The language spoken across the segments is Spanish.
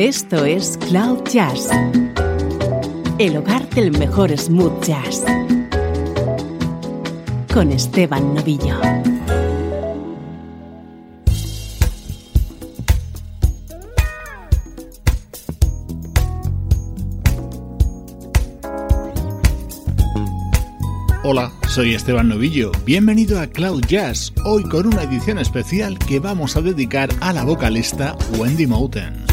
Esto es Cloud Jazz, el hogar del mejor smooth jazz, con Esteban Novillo. Hola, soy Esteban Novillo. Bienvenido a Cloud Jazz, hoy con una edición especial que vamos a dedicar a la vocalista Wendy Moten.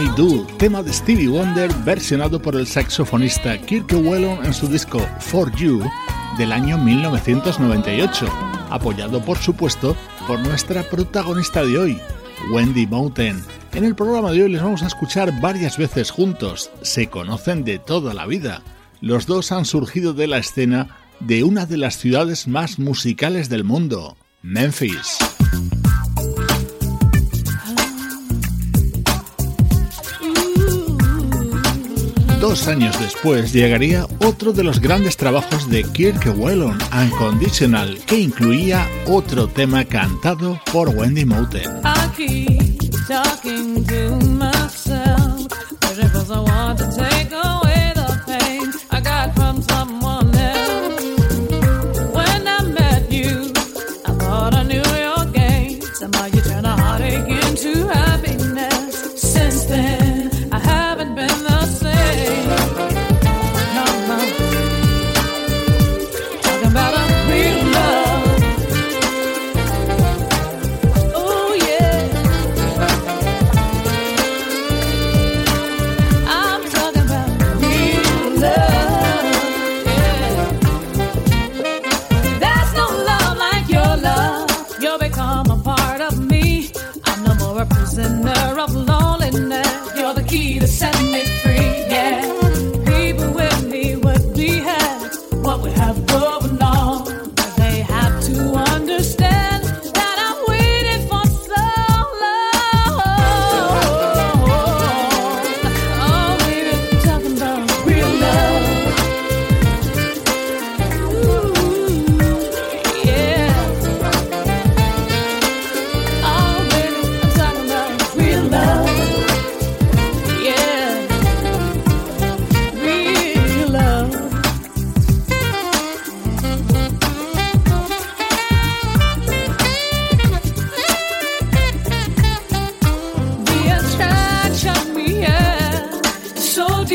I Do, tema de Stevie Wonder versionado por el saxofonista Kirk Whelan en su disco For You del año 1998, apoyado por supuesto por nuestra protagonista de hoy, Wendy Mountain. En el programa de hoy les vamos a escuchar varias veces juntos, se conocen de toda la vida. Los dos han surgido de la escena de una de las ciudades más musicales del mundo, Memphis. Dos años después llegaría otro de los grandes trabajos de Kirk Whelan, Unconditional, que incluía otro tema cantado por Wendy Moten. A prisoner of love.